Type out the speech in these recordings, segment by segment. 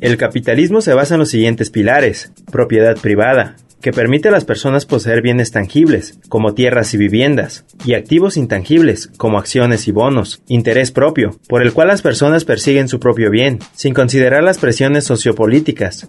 El capitalismo se basa en los siguientes pilares. Propiedad privada, que permite a las personas poseer bienes tangibles, como tierras y viviendas, y activos intangibles, como acciones y bonos, interés propio, por el cual las personas persiguen su propio bien, sin considerar las presiones sociopolíticas.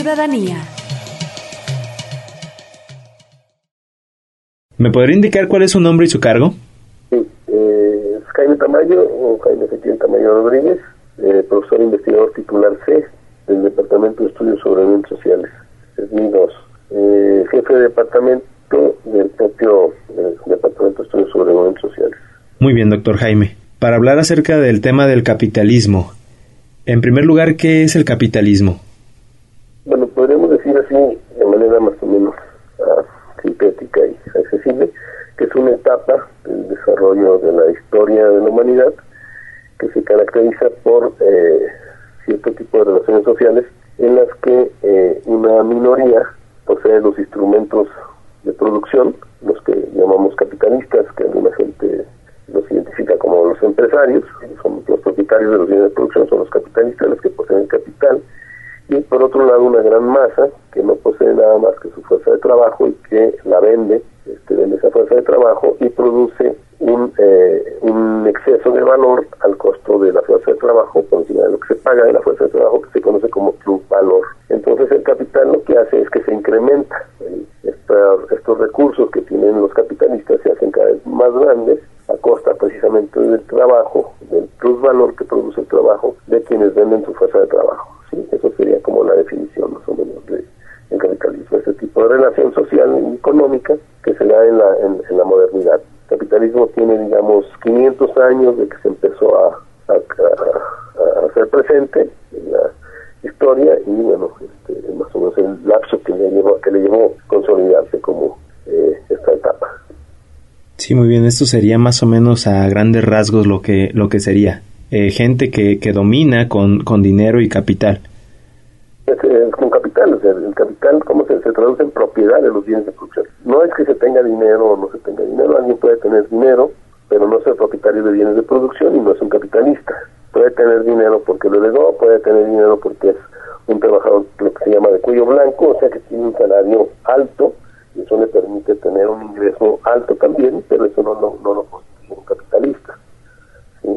Ciudadanía. ¿Me podría indicar cuál es su nombre y su cargo? Sí, eh, es Jaime Tamayo o Jaime Ezequiel Tamayo Rodríguez, eh, profesor investigador titular C del Departamento de Estudios sobre Eventos Sociales. Es mi dos. Eh, jefe de departamento del propio eh, Departamento de Estudios sobre Eventos Sociales. Muy bien, doctor Jaime. Para hablar acerca del tema del capitalismo, en primer lugar, ¿qué es el capitalismo? Bueno, podríamos decir así, de manera más o menos ah, sintética y accesible, que es una etapa del desarrollo de la historia de la humanidad que se caracteriza por eh, cierto tipo de relaciones sociales en las que eh, una minoría posee los instrumentos de producción, los que llamamos capitalistas, que alguna gente los identifica como los empresarios, son los propietarios de los bienes de producción, son los capitalistas los que poseen el capital, y por otro lado una gran masa que no posee nada más que su fuerza de trabajo y que la vende, este, vende esa fuerza de trabajo y produce un, eh, un exceso de valor al costo de la fuerza de trabajo, por encima de lo que se paga de la fuerza de trabajo, que se conoce como plus valor. Entonces el capital lo que hace es que se incrementa. eh, esta- estos recursos que tienen los capitalistas se hacen cada vez más grandes a costa precisamente del trabajo, del plus valor que produce el trabajo de quienes venden su fuerza de trabajo. ¿sí? Eso sería como la definición más o menos de el capitalismo, ese tipo de relación social y económica que se da en la, en, en la modernidad. El capitalismo tiene, digamos, 500 años de que se empezó a, a, a- a hacer presente en la historia y, bueno, este, más o menos el lapso que le llevó, que le llevó consolidarse como eh, esta etapa. Sí, muy bien. Esto sería más o menos a grandes rasgos lo que, lo que sería. Eh, gente que, que domina con, con dinero y capital. Es con capital, o sea, el capital, ¿cómo se, traduce en propiedad de los bienes de producción? No es que se tenga dinero o no se tenga dinero, alguien puede tener dinero, pero no ser propietario de bienes de producción y no es un capitalista. Puede tener dinero porque lo heredó, puede tener dinero porque es un trabajador, lo que se llama de cuello blanco, o sea que tiene un salario alto, y eso le permite tener un ingreso alto también, pero eso no, no, no lo constituye un capitalista. ¿sí?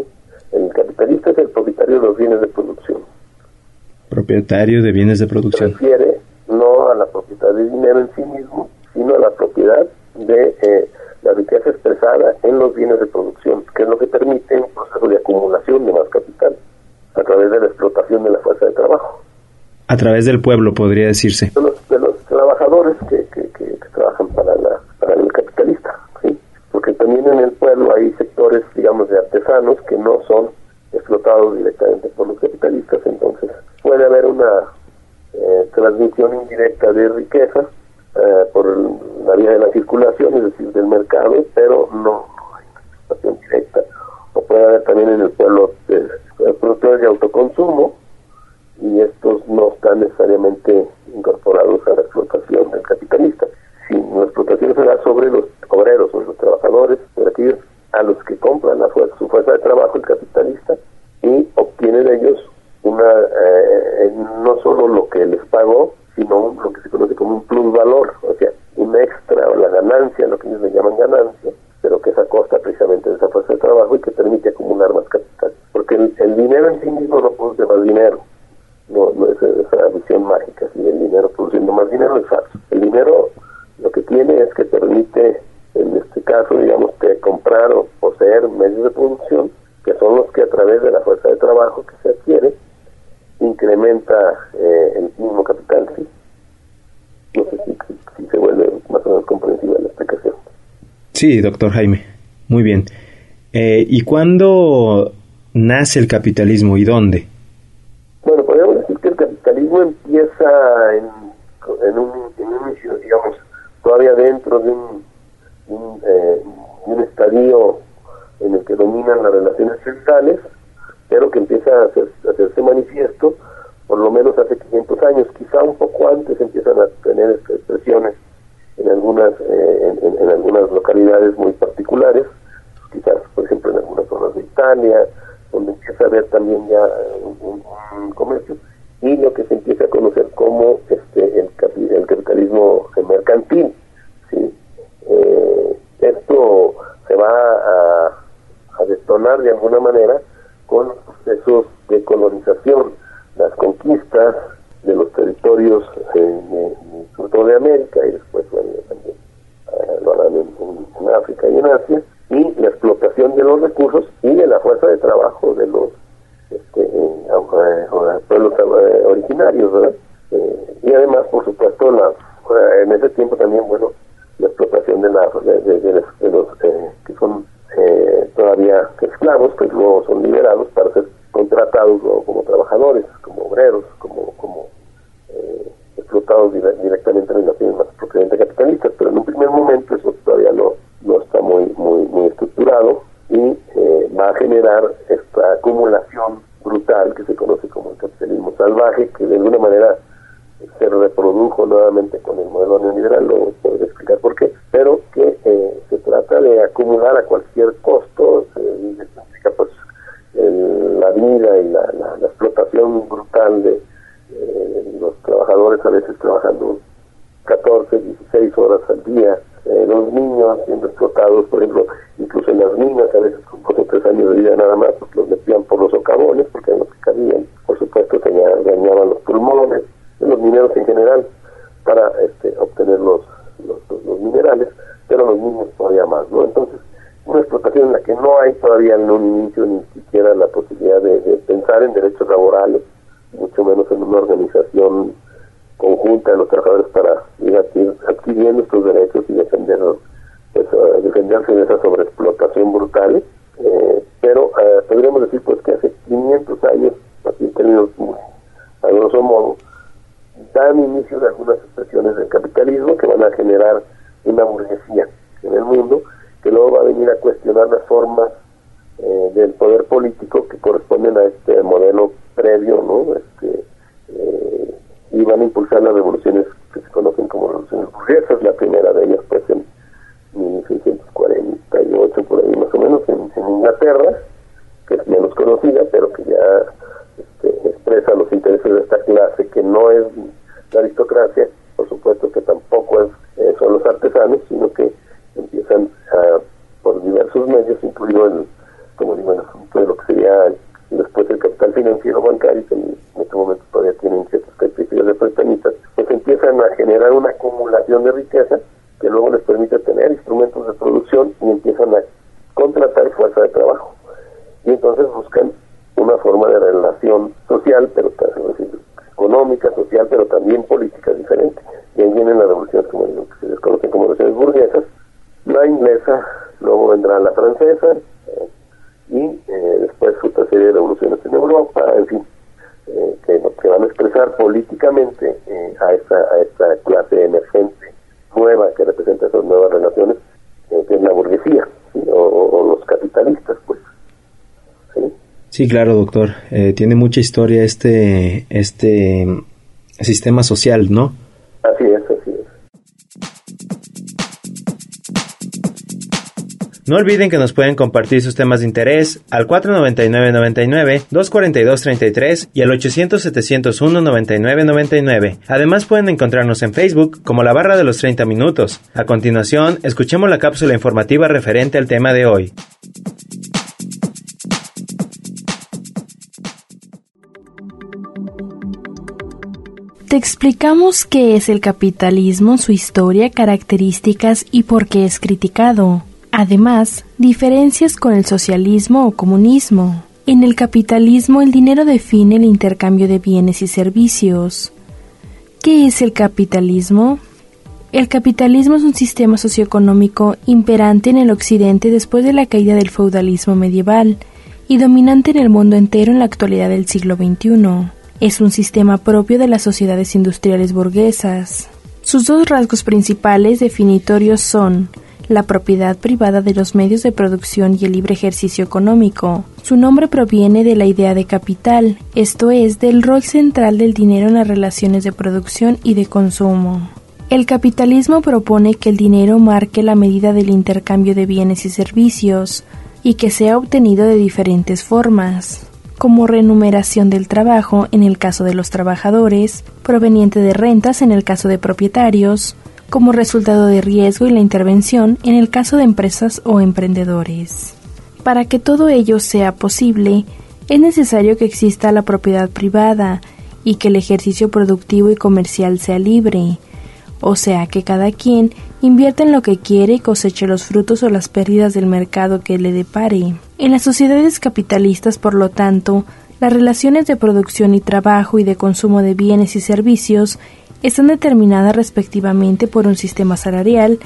El capitalista es el propietario de los bienes de producción Propietario de bienes de se producción. refiere no a la propiedad de dinero en sí mismo, sino a la propiedad de eh, la riqueza expresada en los bienes de producción, que es lo que permite un proceso de acumulación de más capital a través de la explotación de la fuerza de trabajo. A través del pueblo, podría decirse. De los, de los trabajadores que- que trabajan para, la, para el capitalista, ¿sí? porque en el pueblo hay sectores, digamos, de artesanos que no son explotados directamente por los capitalistas, entonces puede haber una eh, transmisión indirecta de riqueza eh, por la vía de la circulación, es decir, del mercado, pero no, hay explotación directa. O puede haber también en el pueblo eh, productores de autoconsumo, y estos no están necesariamente incorporados a la explotación del capitalista. Si la explotación se da sobre los obreros, sobre los trabajadores, por aquellos a los que compran la fuerza, su fuerza de trabajo el capitalista y obtiene de ellos una eh, no solo lo que les pagó, sino un- lo que se conoce como un plus valor, o sea, un extra o la ganancia, lo que ellos le llaman ganancia, pero que es a costa precisamente de esa fuerza de trabajo y que permite acumular más dinero en sí mismo no produce más dinero. No, no es esa visión mágica, si el dinero produciendo más dinero es falso. El dinero lo que tiene es que permite, en este caso, digamos, que comprar o poseer medios de producción, que son los que a través de la fuerza de trabajo que se adquiere, incrementa eh, el mismo capital. ¿sí? No sé si, si, se vuelve más o menos comprensiva la explicación. Sí, doctor Jaime. Muy bien. Eh, ¿Y cuándo nace el capitalismo y dónde? Bueno, podríamos decir que el capitalismo empieza en, en, un, inicio, digamos, todavía dentro de un, eh, un estadio en el que dominan las relaciones centrales, pero que empieza a, hacerse manifiesto por lo menos hace 500 años, quizá un poco antes empiezan a tener expresiones en algunas eh, en, algunas localidades muy particulares, quizás por ejemplo en algunas zonas de Italia, donde empieza a haber también ya un, comercio y lo que se empieza a conocer como este el, el capitalismo mercantil. ¿sí? Eh, esto se va a, a detonar de alguna manera con procesos de colonización, las conquistas de los territorios, eh, sobre todo de América y después también eh, lo harán en, África y en Asia, y la explotación de los recursos y de la fuerza de trabajo de los este, eh, pueblos originarios, ¿verdad? y además, por supuesto, la, en ese tiempo también, bueno, la explotación de, la, de los que son eh, todavía esclavos que luego son liberados para ser contratados como trabajadores, como obreros, como, como eh, explotados directamente en las más propiamente capitalistas, pero en un primer momento eso y eh, va a generar esta acumulación brutal que se conoce como el capitalismo salvaje, que de alguna manera se reprodujo nuevamente con el modelo neoliberal, pues los metían por los socavones, porque los que cabían, por supuesto se dañaban los pulmones, los mineros en general para este, obtener los, los, minerales, pero los niños todavía más, ¿no? Entonces, una explotación en la que no hay todavía en un inicio ni siquiera la posibilidad de, pensar en derechos laborales, mucho menos en una organización conjunta de los trabajadores para ir adquiriendo estos derechos y defender, pues, defenderse de esa sobreexplotación brutal. Eh, pero eh, podríamos decir pues que hace 500 años, así en términos a grosso modo, dan inicio de algunas expresiones del capitalismo que van a generar una burguesía en el mundo que luego va a venir a cuestionar las formas eh, del poder político que corresponden a este modelo previo, ¿no? Este, eh, y van a impulsar las revoluciones que se conocen como revoluciones burguesas, la primera de ellas pues en 1648 por ahí más o menos en, en Inglaterra, que es menos conocida, pero que ya este, expresa los intereses de esta clase que no es la aristocracia, por supuesto que tampoco es, eh, son los artesanos, sino que empiezan a, por diversos medios, incluido el, como digo, el asunto de lo que sería después el capital financiero bancario, que en este momento todavía tienen ciertas características de prestamistas, pues empiezan a generar una acumulación de riqueza que luego les permite tener instrumentos de producción y empiezan a contratar fuerza de trabajo. Y entonces buscan una forma de relación social, pero decir, económica, social, pero también política diferente. Y ahí vienen las revoluciones, como digo, que se desconocen como revoluciones burguesas, la inglesa, luego vendrá la francesa, eh, y eh, después otra serie de revoluciones en Europa, en fin, eh, que, que, van a expresar políticamente a, esta, a esta clase emergente nueva que representa esas nuevas relaciones, que es la burguesía, o, los capitalistas, pues. Sí, claro, doctor. Eh, tiene mucha historia este, este sistema social, ¿no? No olviden que nos pueden compartir sus temas de interés al 499 242-33 y al 800-701-9999. Además pueden encontrarnos en Facebook como la barra de los 30 minutos. A continuación, escuchemos la cápsula informativa referente al tema de hoy. Te explicamos qué es el capitalismo, su historia, características y por qué es criticado. Además, diferencias con el socialismo o comunismo. En el capitalismo el dinero define el intercambio de bienes y servicios. ¿Qué es el capitalismo? El capitalismo es un sistema socioeconómico imperante en el occidente después de la caída del feudalismo medieval y dominante en el mundo entero en la actualidad del siglo XXI. Es un sistema propio de las sociedades industriales burguesas. Sus dos rasgos principales definitorios son la propiedad privada de los medios de producción y el libre ejercicio económico. Su nombre proviene de la idea de capital, esto es, del rol central del dinero en las relaciones de producción y de consumo. El capitalismo propone que el dinero marque la medida del intercambio de bienes y servicios, y que sea obtenido de diferentes formas como remuneración del trabajo en el caso de los trabajadores, proveniente de rentas en el caso de propietarios, como resultado de riesgo y la intervención en el caso de empresas o emprendedores. Para que todo ello sea posible, es necesario que exista la propiedad privada y que el ejercicio productivo y comercial sea libre, o sea que cada quien invierta en lo que quiere y coseche los frutos o las pérdidas del mercado que le depare. En las sociedades capitalistas, por lo tanto, las relaciones de producción y trabajo y de consumo de bienes y servicios están determinadas respectivamente por un sistema salarial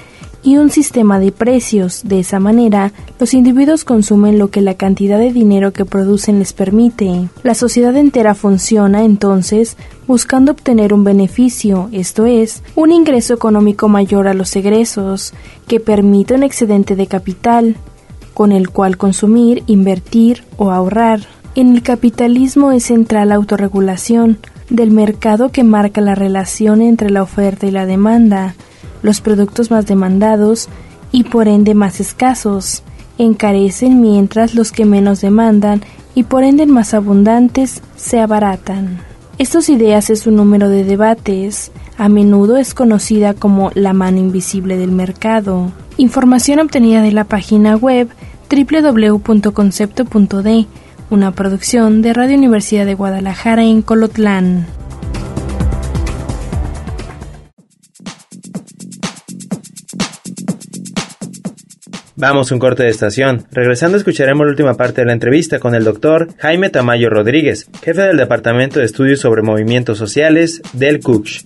y un sistema de precios. De esa manera, los individuos consumen lo que la cantidad de dinero que producen les permite. La sociedad entera funciona, entonces, buscando obtener un beneficio, esto es, un ingreso económico mayor a los egresos, que permite un excedente de capital, con el cual consumir, invertir o ahorrar. En el capitalismo es central la autorregulación, del mercado que marca la relación entre la oferta y la demanda, los productos más demandados y por ende más escasos encarecen mientras los que menos demandan y por ende más abundantes se abaratan. Estas ideas es un número de debates, a menudo es conocida como la mano invisible del mercado. Información obtenida de la página web www.concepto.d una producción de Radio Universidad de Guadalajara en Colotlán. Vamos un corte de estación. Regresando escucharemos la última parte de la entrevista con el doctor Jaime Tamayo Rodríguez, jefe del Departamento de Estudios sobre Movimientos Sociales del CUCH.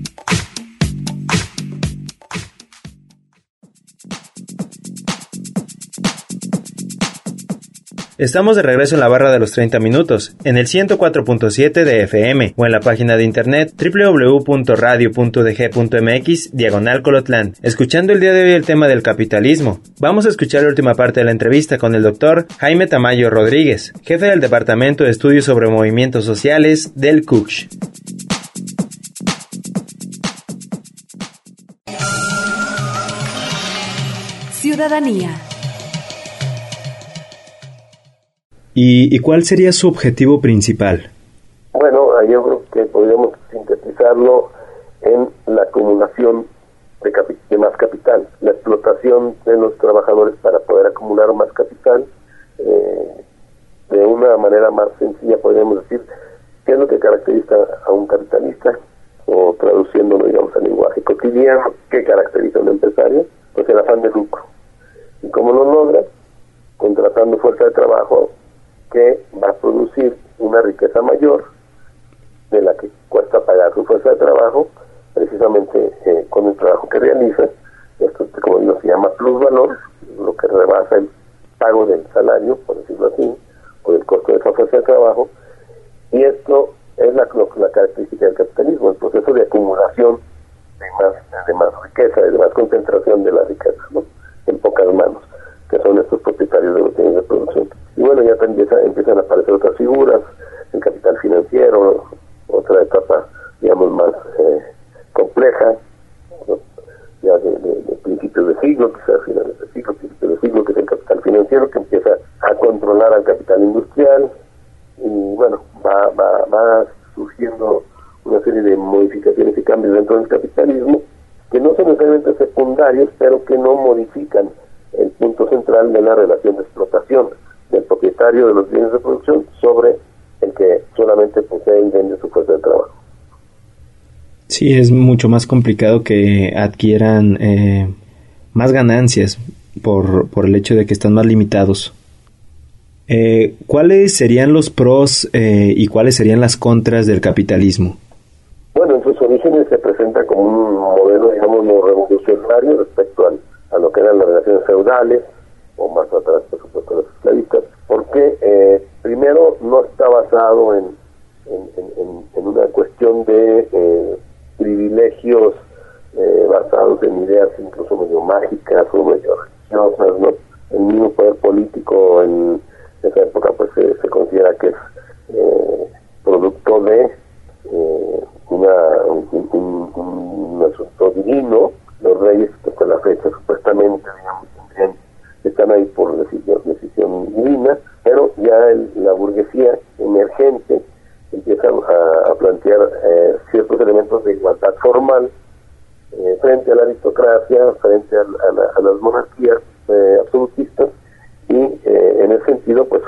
Estamos de regreso en la barra de los 30 minutos, en el 104.7 de FM o en la página de internet www.radio.dg.mx diagonal Colotlán, escuchando el día de hoy el tema del capitalismo. Vamos a escuchar la última parte de la entrevista con el doctor Jaime Tamayo Rodríguez, jefe del Departamento de Estudios sobre Movimientos Sociales del CUCH. Ciudadanía. ¿Y, cuál sería su objetivo principal? Bueno, yo creo que podríamos sintetizarlo en la acumulación de, de, más capital, la explotación de los trabajadores para poder acumular más capital. Eh, de una manera más sencilla podríamos decir qué es lo que caracteriza a un capitalista, o traduciéndolo, digamos, al lenguaje cotidiano, qué caracteriza a un empresario, pues el afán de lucro. Y cómo lo logra, contratando fuerza de trabajo que va a producir una riqueza mayor de la que cuesta pagar su fuerza de trabajo, precisamente eh, con el trabajo que realiza. Esto, como digo, se llama plusvalor, lo que rebasa el pago del salario, por decirlo así, o el costo de esa fuerza de trabajo. Y esto es la, característica del capitalismo, el proceso de acumulación de más, de más riqueza, de más concentración de la riqueza, ¿no? en pocas manos, que son estos propietarios de los bienes de producción. Y bueno, ya empieza, empiezan a aparecer otras figuras, el capital financiero, otra etapa, digamos, más eh, compleja, ya de, de, de, principios de siglo, quizás finales de siglo, principios de siglo, que es el capital financiero, que empieza a controlar al capital industrial, y bueno, va, va surgiendo una serie de modificaciones y cambios dentro del capitalismo, que no son necesariamente secundarios, pero que no modifican Sí, es mucho más complicado que adquieran eh, más ganancias por, por el hecho de que están más limitados. Eh, ¿Cuáles serían los pros eh, y cuáles serían las contras del capitalismo? Bueno, en sus orígenes se presenta como un modelo, digamos, revolucionario respecto a lo que eran las relaciones feudales, o más atrás, por supuesto, los esclavistas, porque eh, primero no está basado en,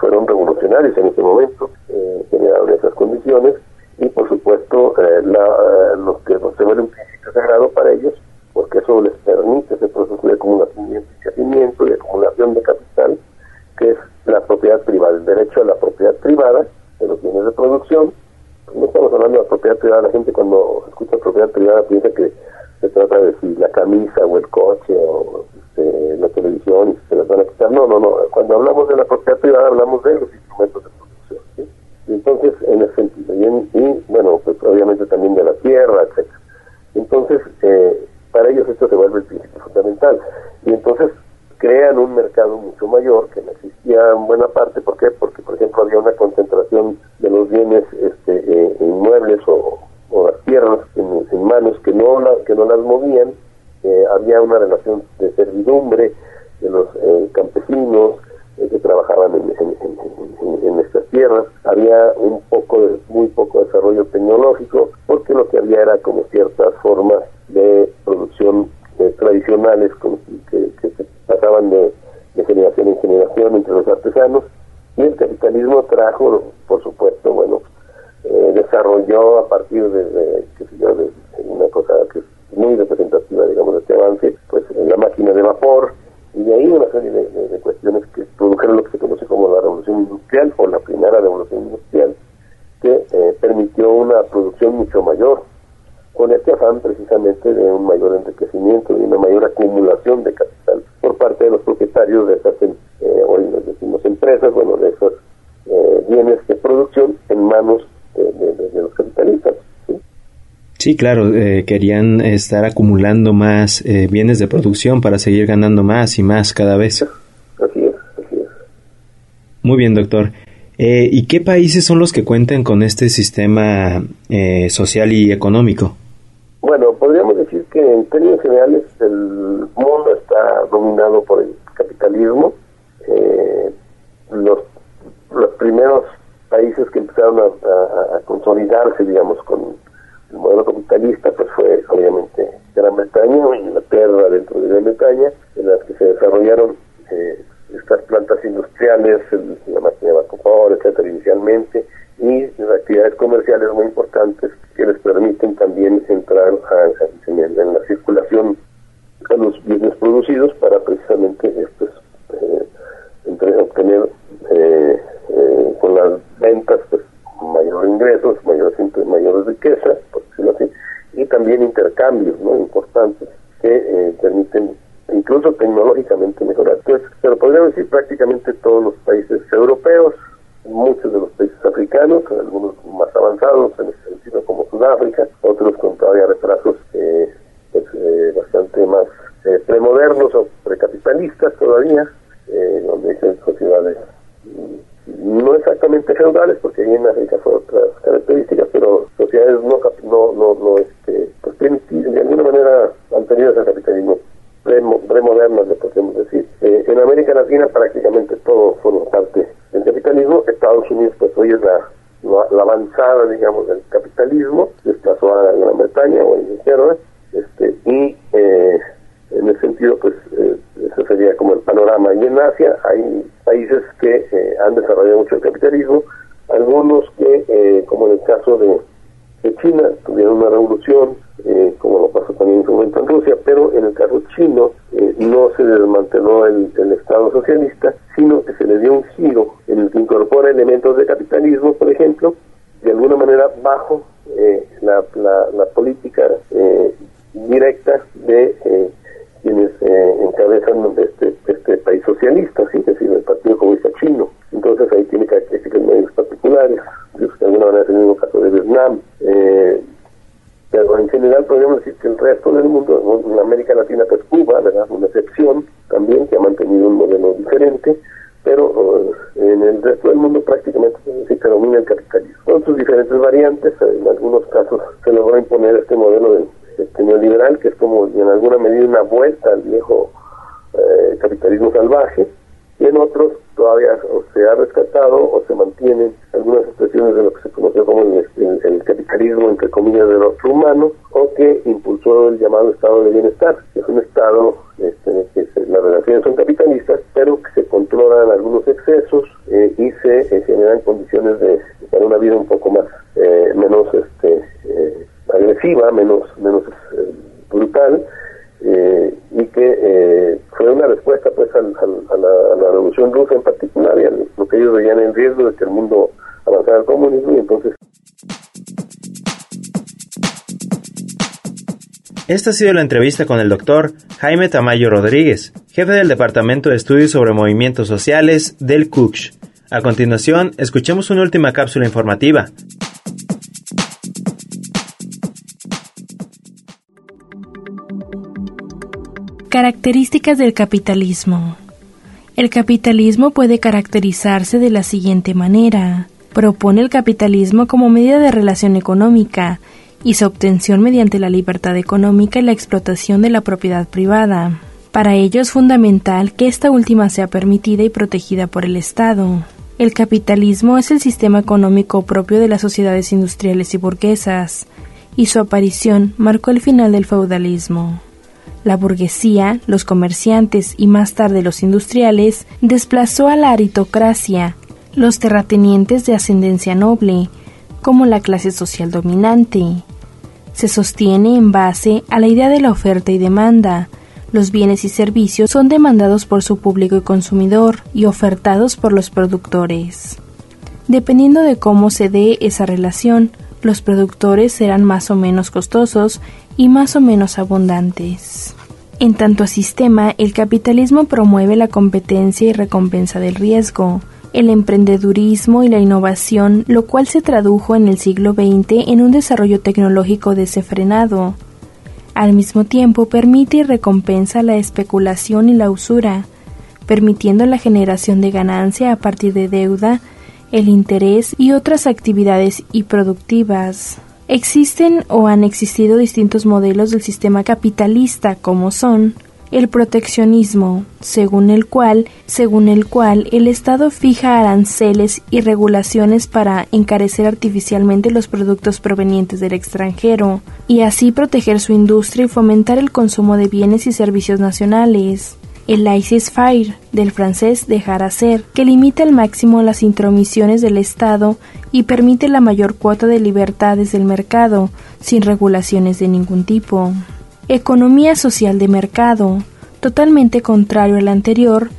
fueron revolucionarios en ese momento, eh, generaron esas condiciones y por supuesto eh, la, los que se vuelve un principio sagrado para ellos porque eso les permite ese proceso de acumulación y crecimiento y acumulación de capital que es la propiedad privada, el derecho a la propiedad privada de los bienes de producción. No estamos hablando de la propiedad privada, la gente cuando escucha propiedad privada piensa que se trata de si la camisa o el coche o este, la televisión y se las van a quitar. No, no, no. Cuando hablamos de la propiedad privada hablamos de los instrumentos de producción. entonces, en ese sentido. Y, bueno, pues obviamente también de la tierra, etcétera. Entonces, eh, para ellos esto se vuelve el principio fundamental. Y entonces crean un mercado mucho mayor que no existía en buena parte. ¿Por qué? Porque, por ejemplo, había una concentración de los bienes este, eh, inmuebles o, o las tierras en, en, manos que que no las movían había una relación de servidumbre de los eh, campesinos eh, que trabajaban en, estas tierras, había un poco, de, muy poco desarrollo tecnológico, porque lo que había era como ciertas formas de producción eh, tradicionales que, se pasaban de, generación en generación entre los artesanos, y el capitalismo trajo, por supuesto, bueno, desarrolló a partir de, de, de una cosa que es muy representativa, digamos, de este avance, pues en la máquina de vapor, y de ahí una serie de, cuestiones que produjeron lo que se conoce como la revolución industrial o la primera revolución industrial, que eh, permitió una producción mucho mayor, con este afán precisamente de un mayor enriquecimiento, de una mayor acumulación de capital por parte de los propietarios de esas, Sí, claro, eh, querían estar acumulando más eh, bienes de producción para seguir ganando más y más cada vez. Así es, así es. Muy bien, doctor. Eh, ¿Y qué países son los que cuentan con este sistema social y económico? Bueno, podríamos decir que en términos generales el mundo está dominado por el capitalismo. los, los primeros países que empezaron a consolidarse, digamos, con el modelo capitalista pues fue obviamente Gran Bretaña, Inglaterra dentro de Gran Bretaña, en las que se desarrollaron eh, estas plantas industriales, la máquina de vapor, etcétera, inicialmente, y las actividades comerciales muy importantes que les permiten también entrar a, en, la circulación a los bienes producidos para precisamente estos eh, obtener eh, eh, con las ventas pues mayor ingresos, mayor, mayor riqueza, por decirlo así, y también intercambios ¿no? importantes que eh, permiten incluso tecnológicamente mejorar. Entonces, pero podríamos decir prácticamente todos los países europeos, muchos de los países africanos, algunos más avanzados en ese sentido como Sudáfrica, otros con todavía retrasos eh, pues, eh, bastante más premodernos o precapitalistas todavía, donde hay sociedades no exactamente feudales, porque ahí en África fue otras características, pero sociedades no, no, este, pues de alguna manera anteriores al capitalismo, premodernas, le podemos decir. Eh, en América Latina prácticamente todo forma parte del capitalismo. Estados Unidos, pues hoy es la, avanzada, digamos, del capitalismo, desplazó a Gran Bretaña o a Inglaterra, este, y eh, en ese sentido, pues, eh, eso sería como el panorama. Y en Asia hay países que eh, han desarrollado mucho el capitalismo, algunos que, como en el caso de, China, tuvieron una revolución, como lo pasó también en su momento en Rusia, pero en el caso chino no se desmanteló el, el Estado socialista, sino que se le dio un giro en el que incorpora elementos de capitalismo, por ejemplo, de alguna manera bajo la, la, política directa de eh, quienes eh, encabezan este, este país socialista, ¿sí? es decir, el Partido Comunista Chino. Entonces ahí tiene características medios particulares, de alguna manera es el mismo caso de Vietnam. Eh, pero en general podríamos decir que el resto del mundo, en América Latina pues Cuba, ¿verdad? una excepción también que ha mantenido un modelo diferente, pero en el resto del mundo prácticamente se domina el capitalismo. Con sus diferentes variantes, en algunos casos se logró imponer este modelo de este, neoliberal, que es como en alguna medida una vuelta al viejo eh, capitalismo salvaje, y en otros todavía o se ha rescatado o se mantienen algunas expresiones de lo que se conoció como el, capitalismo, entre comillas, de los humanos, o que impulsó el llamado estado de bienestar, que es un estado este, en el que las relaciones son capitalistas, pero que se controlan algunos excesos eh, y se eh, generan condiciones de, para una vida un poco más, menos este, agresiva, menos, menos eh, brutal, eh, y que eh, fue una respuesta pues a, la, revolución rusa en particular y a lo que ellos veían en riesgo de que el mundo avanzara al comunismo y entonces Esta ha sido la entrevista con el doctor Jaime Tamayo Rodríguez, jefe del Departamento de Estudios sobre Movimientos Sociales del CUCH. A continuación, escuchemos una última cápsula informativa. Características del capitalismo. El capitalismo puede caracterizarse de la siguiente manera. Propone el capitalismo como medida de relación económica y su obtención mediante la libertad económica y la explotación de la propiedad privada. Para ello es fundamental que esta última sea permitida y protegida por el Estado. El capitalismo es el sistema económico propio de las sociedades industriales y burguesas, y su aparición marcó el final del feudalismo. La burguesía, los comerciantes y más tarde los industriales desplazó a la aritocracia, los terratenientes de ascendencia noble, como la clase social dominante. Se sostiene en base a la idea de la oferta y demanda. Los bienes y servicios son demandados por su público y consumidor y ofertados por los productores. Dependiendo de cómo se dé esa relación, los productores serán más o menos costosos y más o menos abundantes. En tanto a sistema, el capitalismo promueve la competencia y recompensa del riesgo, el emprendedurismo y la innovación, lo cual se tradujo en el siglo XX en un desarrollo tecnológico desenfrenado. Al mismo tiempo permite y recompensa la especulación y la usura, permitiendo la generación de ganancia a partir de deuda, el interés y otras actividades y productivas. Existen o han existido distintos modelos del sistema capitalista como son el proteccionismo, según el cual, según el cual el Estado fija aranceles y regulaciones para encarecer artificialmente los productos provenientes del extranjero y así proteger su industria y fomentar el consumo de bienes y servicios nacionales el laissez-faire del francés dejar hacer, que limita al máximo las intromisiones del Estado y permite la mayor cuota de libertades del mercado, sin regulaciones de ningún tipo. Economía social de mercado, totalmente contrario al anterior,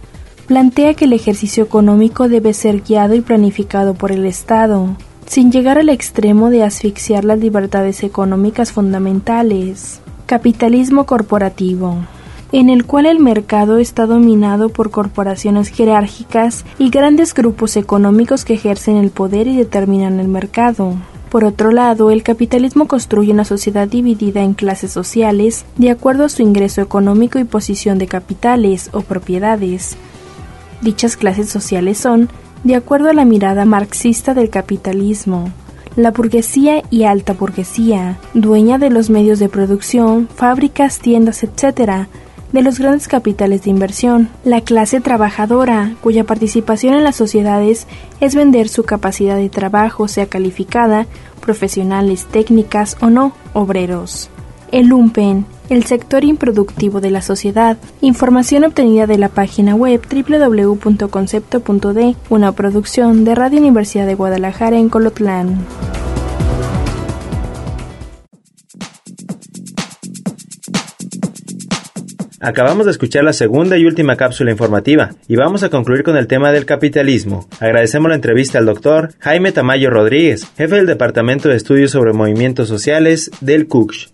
plantea que el ejercicio económico debe ser guiado y planificado por el Estado, sin llegar al extremo de asfixiar las libertades económicas fundamentales. Capitalismo corporativo en el cual el mercado está dominado por corporaciones jerárquicas y grandes grupos económicos que ejercen el poder y determinan el mercado. Por otro lado, el capitalismo construye una sociedad dividida en clases sociales de acuerdo a su ingreso económico y posición de capitales o propiedades. Dichas clases sociales son, de acuerdo a la mirada marxista del capitalismo, la burguesía y alta burguesía, dueña de los medios de producción, fábricas, tiendas, etc., de los grandes capitales de inversión, la clase trabajadora, cuya participación en las sociedades es vender su capacidad de trabajo, sea calificada, profesionales, técnicas o no, obreros. El lumpen, el sector improductivo de la sociedad. Información obtenida de la página web www.concepto.d, una producción de Radio Universidad de Guadalajara en Colotlán. Acabamos de escuchar la segunda y última cápsula informativa y vamos a concluir con el tema del capitalismo. Agradecemos la entrevista al doctor Jaime Tamayo Rodríguez, jefe del Departamento de Estudios sobre Movimientos Sociales del CUCH.